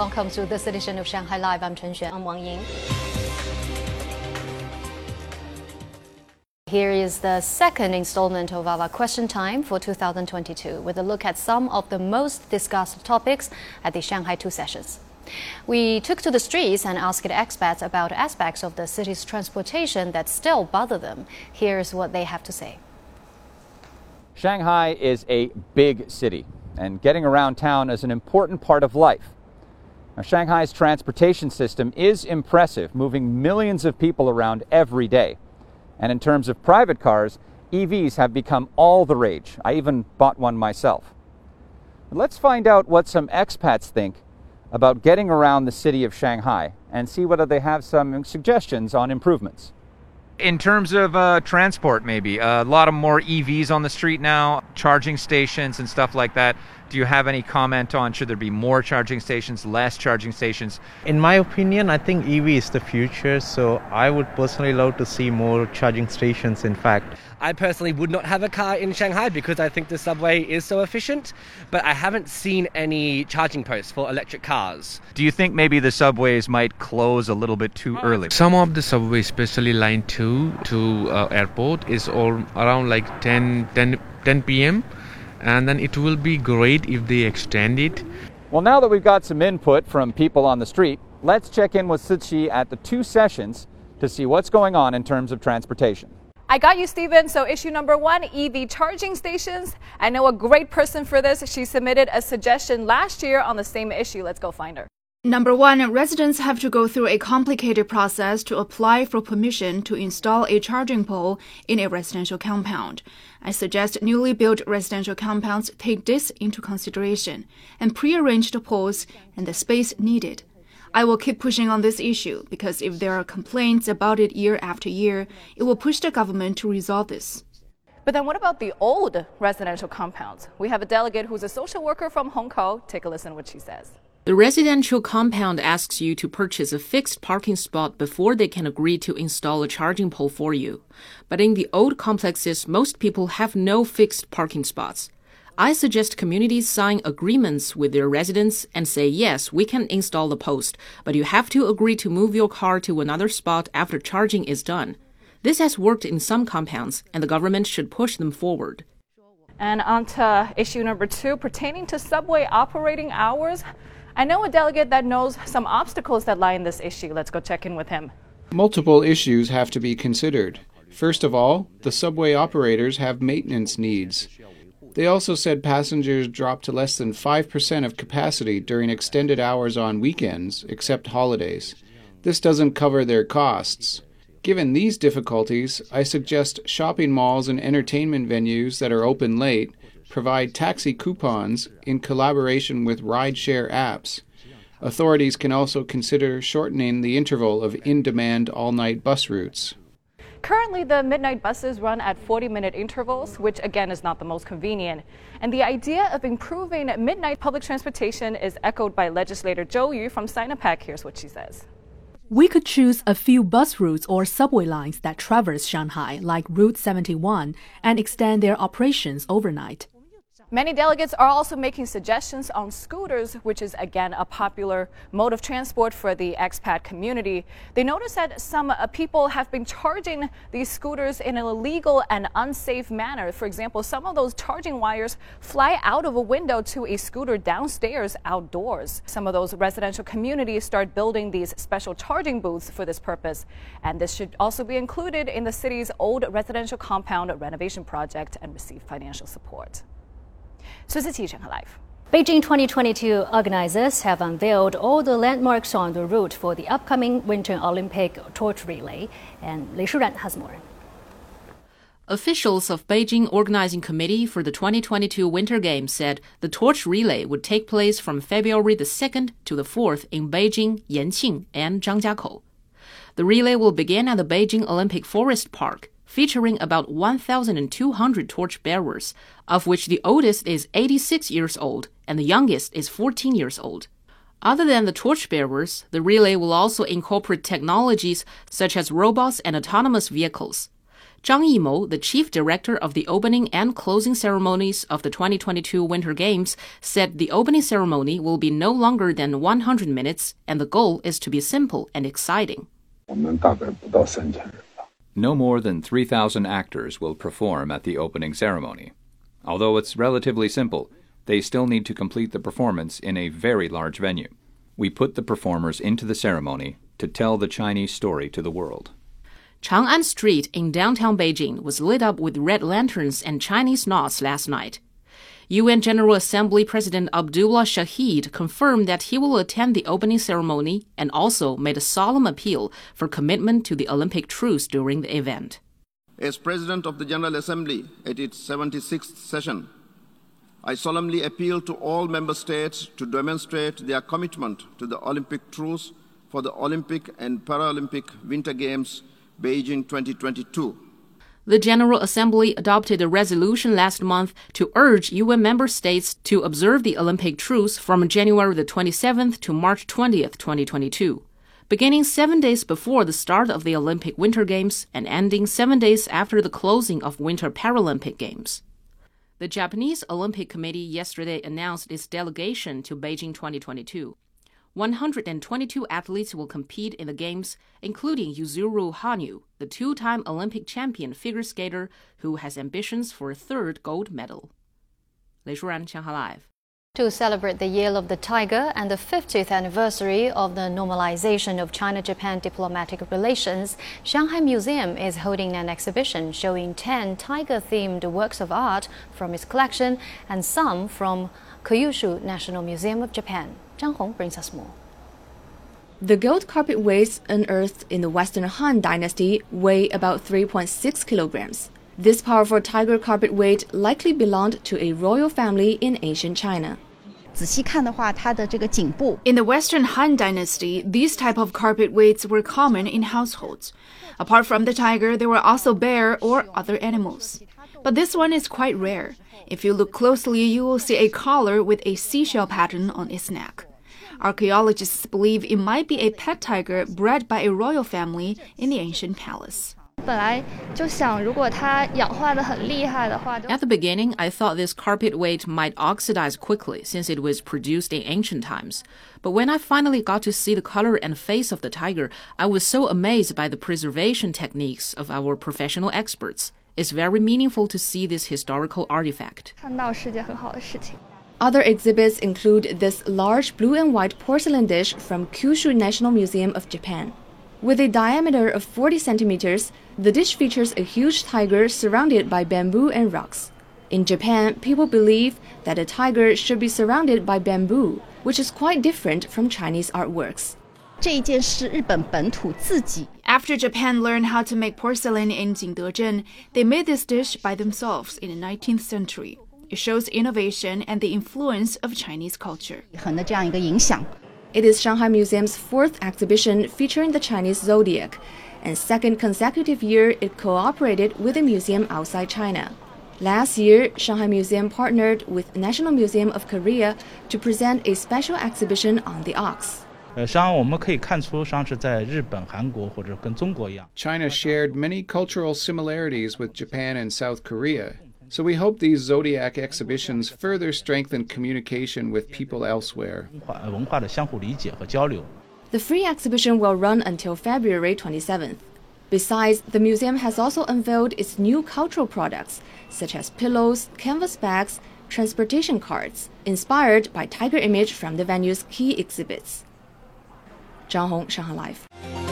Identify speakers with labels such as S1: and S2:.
S1: Welcome to this edition of Shanghai Live. I'm Chen Xuan. I'm Wang Ying. Here is the second installment of our question time for 2022 with a look at some of the most discussed topics at the Shanghai Two sessions. We took to the streets and asked expats about aspects of the city's transportation that still bother them. Here's what they have to say.
S2: Shanghai is a big city, and getting around town is an important part of life. Now, Shanghai's transportation system is impressive, moving millions of people around every day. And in terms of private cars, EVs have become all the rage. I even bought one myself. Let's find out what some expats think about getting around the city of Shanghai and see whether they have some suggestions on improvements.
S3: In terms of uh, transport, maybe a lot of more EVs on the street now, charging stations and stuff like that. Do you have any comment on should there be more charging stations, less charging stations?
S4: In my opinion, I think EV is the future, so I would personally love to see more charging stations, in fact.
S5: I personally would not have a car in Shanghai because I think the subway is so efficient, but I haven't seen any charging posts for electric cars.
S3: Do you think maybe the subways might close a little bit too early?
S6: Some of the subways, especially line 2 to uh, airport, is all around like 10, 10, 10 p.m and then it will be great if they extend it.
S2: Well, now that we've got some input from people on the street, let's check in with Siqi at the two sessions to see what's going on in terms of transportation.
S7: I got you, Stephen. So, issue number one EV charging stations. I know a great person for this. She submitted a suggestion last year on the same issue. Let's go find her.
S8: Number one, residents have to go through a complicated process to apply for permission to install a charging pole in a residential compound. I suggest newly built residential compounds take this into consideration and prearrange the poles and the space needed. I will keep pushing on this issue because if there are complaints about it year after year, it will push the government to resolve this.
S7: But then what about the old residential compounds? We have a delegate who's a social worker from Hong Kong. Take a listen what she says.
S9: The residential compound asks you to purchase a fixed parking spot before they can agree to install a charging pole for you. But in the old complexes, most people have no fixed parking spots. I suggest communities sign agreements with their residents and say, yes, we can install the post, but you have to agree to move your car to another spot after charging is done. This has worked in some compounds, and the government should push them forward.
S7: And on to issue number two pertaining to subway operating hours. I know a delegate that knows some obstacles that lie in this issue. Let's go check in with him.
S10: Multiple issues have to be considered. First of all, the subway operators have maintenance needs. They also said passengers drop to less than 5% of capacity during extended hours on weekends, except holidays. This doesn't cover their costs. Given these difficulties, I suggest shopping malls and entertainment venues that are open late provide taxi coupons in collaboration with rideshare apps. Authorities can also consider shortening the interval of in demand all night bus routes.
S7: Currently, the midnight buses run at 40 minute intervals, which again is not the most convenient. And the idea of improving midnight public transportation is echoed by legislator Zhou Yu from Sinopec. Here's what she says.
S11: We could choose a few bus routes or subway lines that traverse Shanghai, like Route 71, and extend their operations overnight.
S7: Many delegates are also making suggestions on scooters, which is again a popular mode of transport for the expat community. They notice that some uh, people have been charging these scooters in an illegal and unsafe manner. For example, some of those charging wires fly out of a window to a scooter downstairs outdoors. Some of those residential communities start building these special charging booths for this purpose. And this should also be included in the city's old residential compound renovation project and receive financial support.
S1: Susan live. Beijing 2022 organizers have unveiled all the landmarks on the route for the upcoming Winter Olympic torch relay, and Li Shuren has more.
S9: Officials of Beijing Organizing Committee for the 2022 Winter Games said the torch relay would take place from February the 2nd to the 4th in Beijing, Yanqing, and Zhangjiakou. The relay will begin at the Beijing Olympic Forest Park featuring about 1,200 torchbearers, of which the oldest is 86 years old and the youngest is 14 years old. Other than the torchbearers, the relay will also incorporate technologies such as robots and autonomous vehicles. Zhang Yimou, the chief director of the opening and closing ceremonies of the 2022 Winter Games, said the opening ceremony will be no longer than 100 minutes and the goal is to be simple and exciting.
S2: No more than 3,000 actors will perform at the opening ceremony. Although it's relatively simple, they still need to complete the performance in a very large venue. We put the performers into the ceremony to tell the Chinese story to the world.
S9: Chang'an Street in downtown Beijing was lit up with red lanterns and Chinese knots last night. UN General Assembly President Abdullah Shahid confirmed that he will attend the opening ceremony and also made a solemn appeal for commitment to the Olympic truce during the event.
S12: As President of the General Assembly at its 76th session, I solemnly appeal to all member states to demonstrate their commitment to the Olympic truce for the Olympic and Paralympic Winter Games Beijing 2022.
S9: The General Assembly adopted a resolution last month to urge UN member states to observe the Olympic truce from January the 27th to March 20th, 2022, beginning 7 days before the start of the Olympic Winter Games and ending 7 days after the closing of Winter Paralympic Games. The Japanese Olympic Committee yesterday announced its delegation to Beijing 2022. 122 athletes will compete in the games, including Yuzuru Hanyu, the two time Olympic champion figure skater who has ambitions for a third gold medal. Lei Shuran, Shanghai Live.
S1: To celebrate the Year of the Tiger and the 50th anniversary of the normalization of China Japan diplomatic relations, Shanghai Museum is holding an exhibition showing 10 tiger themed works of art from its collection and some from Kyushu National Museum of Japan. Zhang Hong brings us more.
S13: The gold carpet weights unearthed in the Western Han Dynasty weigh about 3.6 kilograms. This powerful tiger carpet weight likely belonged to a royal family in ancient China.
S8: In the Western Han Dynasty, these type of carpet weights were common in households. Apart from the tiger, there were also bear or other animals. But this one is quite rare. If you look closely, you will see a collar with a seashell pattern on its neck. Archaeologists believe it might be a pet tiger bred by a royal family in the ancient palace.
S9: At the beginning, I thought this carpet weight might oxidize quickly since it was produced in ancient times. But when I finally got to see the color and face of the tiger, I was so amazed by the preservation techniques of our professional experts. It's very meaningful to see this historical artifact.
S13: Other exhibits include this large blue and white porcelain dish from Kyushu National Museum of Japan. With a diameter of 40 centimeters, the dish features a huge tiger surrounded by bamboo and rocks. In Japan, people believe that a tiger should be surrounded by bamboo, which is quite different from Chinese artworks.
S8: After Japan learned how to make porcelain in Jingdezhen, they made this dish by themselves in the 19th century. It shows innovation and the influence of Chinese culture.
S13: It is Shanghai Museum's fourth exhibition featuring the Chinese zodiac, and second consecutive year it cooperated with a museum outside China. Last year, Shanghai Museum partnered with National Museum of Korea to present a special exhibition on the ox.
S10: China shared many cultural similarities with Japan and South Korea, so we hope these zodiac exhibitions further strengthen communication with people elsewhere.
S13: The free exhibition will run until February 27th. Besides, the museum has also unveiled its new cultural products, such as pillows, canvas bags, transportation cards, inspired by tiger image from the venue's key exhibits. Zhang Hong, Shanghai Live.